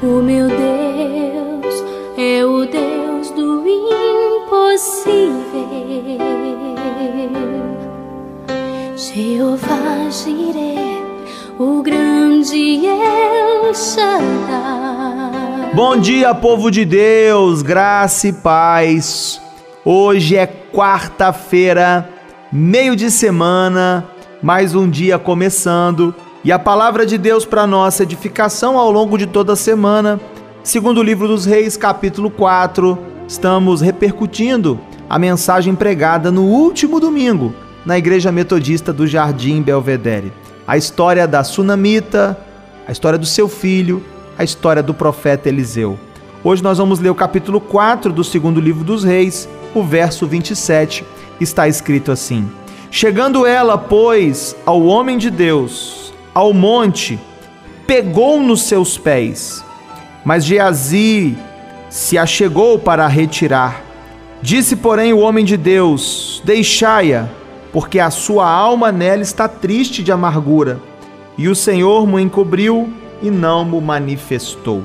O meu Deus é o Deus do impossível. Jeová Jireh, o grande El Shaddai. Bom dia, povo de Deus, graça e paz. Hoje é quarta-feira, meio de semana, mais um dia começando. E a palavra de Deus para nossa edificação ao longo de toda a semana, segundo o livro dos Reis, capítulo 4, estamos repercutindo a mensagem pregada no último domingo na Igreja Metodista do Jardim Belvedere. A história da Sunamita, a história do seu filho, a história do profeta Eliseu. Hoje nós vamos ler o capítulo 4 do segundo livro dos Reis, o verso 27. Está escrito assim: Chegando ela, pois, ao homem de Deus, ao monte, pegou nos seus pés. Mas Geazi se achegou para retirar. Disse, porém, o homem de Deus: Deixai-a, porque a sua alma nela está triste de amargura. E o Senhor mo encobriu e não mo manifestou.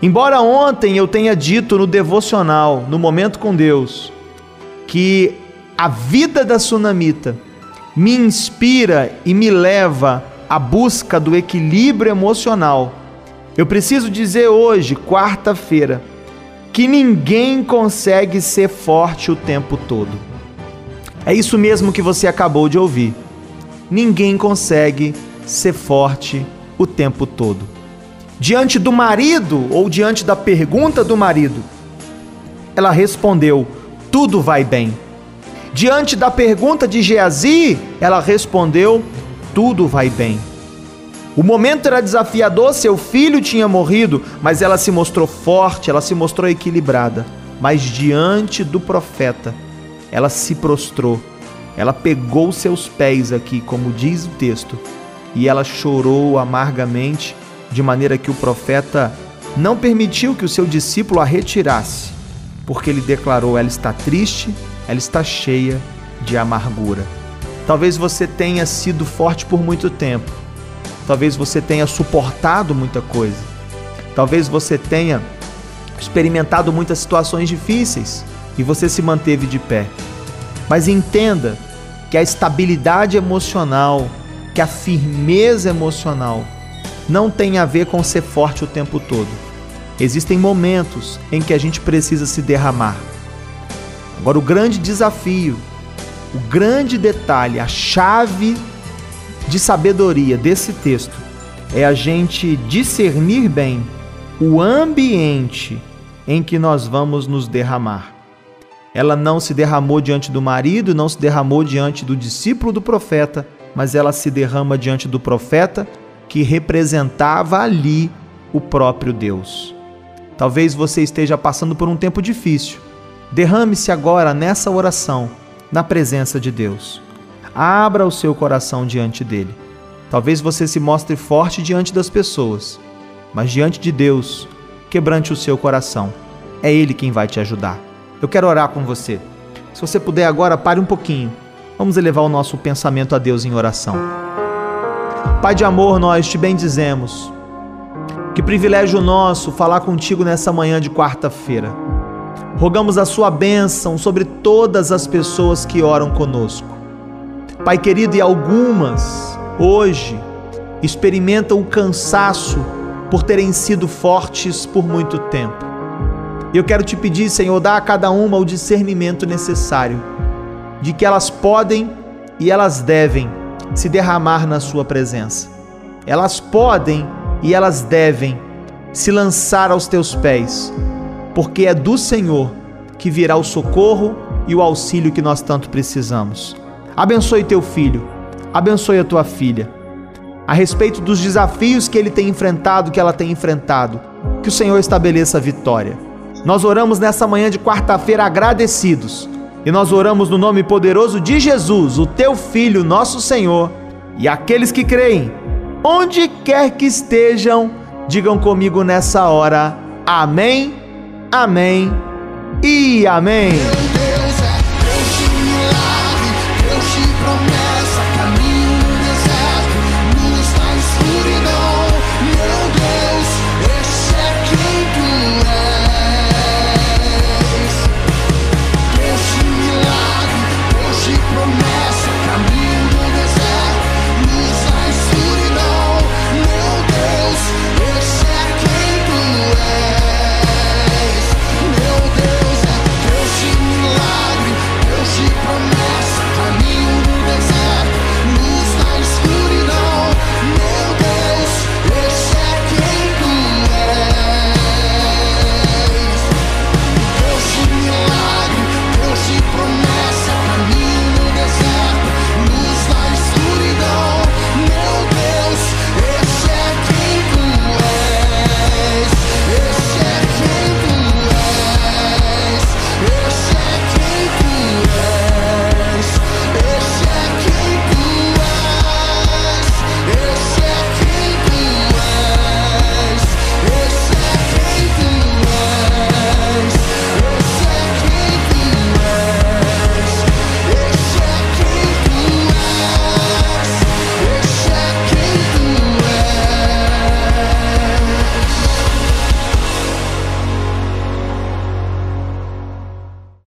Embora ontem eu tenha dito no devocional, no momento com Deus, que a vida da sunamita me inspira e me leva a busca do equilíbrio emocional. Eu preciso dizer hoje, quarta-feira, que ninguém consegue ser forte o tempo todo. É isso mesmo que você acabou de ouvir. Ninguém consegue ser forte o tempo todo. Diante do marido ou diante da pergunta do marido, ela respondeu: tudo vai bem. Diante da pergunta de Geazi, ela respondeu: tudo vai bem. O momento era desafiador, seu filho tinha morrido, mas ela se mostrou forte, ela se mostrou equilibrada. Mas diante do profeta, ela se prostrou, ela pegou seus pés aqui, como diz o texto, e ela chorou amargamente, de maneira que o profeta não permitiu que o seu discípulo a retirasse, porque ele declarou: ela está triste, ela está cheia de amargura. Talvez você tenha sido forte por muito tempo. Talvez você tenha suportado muita coisa. Talvez você tenha experimentado muitas situações difíceis e você se manteve de pé. Mas entenda que a estabilidade emocional, que a firmeza emocional não tem a ver com ser forte o tempo todo. Existem momentos em que a gente precisa se derramar. Agora, o grande desafio o grande detalhe, a chave de sabedoria desse texto é a gente discernir bem o ambiente em que nós vamos nos derramar. Ela não se derramou diante do marido, não se derramou diante do discípulo do profeta, mas ela se derrama diante do profeta que representava ali o próprio Deus. Talvez você esteja passando por um tempo difícil. Derrame-se agora nessa oração na presença de Deus. Abra o seu coração diante dele. Talvez você se mostre forte diante das pessoas, mas diante de Deus, quebrante o seu coração. É Ele quem vai te ajudar. Eu quero orar com você. Se você puder agora, pare um pouquinho. Vamos elevar o nosso pensamento a Deus em oração. Pai de amor, nós te bendizemos. Que privilégio nosso falar contigo nessa manhã de quarta-feira. Rogamos a sua bênção sobre todas as pessoas que oram conosco. Pai querido, e algumas hoje experimentam o cansaço por terem sido fortes por muito tempo. Eu quero te pedir, Senhor, dá a cada uma o discernimento necessário de que elas podem e elas devem se derramar na Sua presença. Elas podem e elas devem se lançar aos teus pés porque é do Senhor que virá o socorro e o auxílio que nós tanto precisamos. Abençoe teu filho, abençoe a tua filha. A respeito dos desafios que ele tem enfrentado, que ela tem enfrentado, que o Senhor estabeleça a vitória. Nós oramos nessa manhã de quarta-feira agradecidos e nós oramos no nome poderoso de Jesus, o teu filho, nosso Senhor, e aqueles que creem, onde quer que estejam, digam comigo nessa hora: Amém Amém e Amém.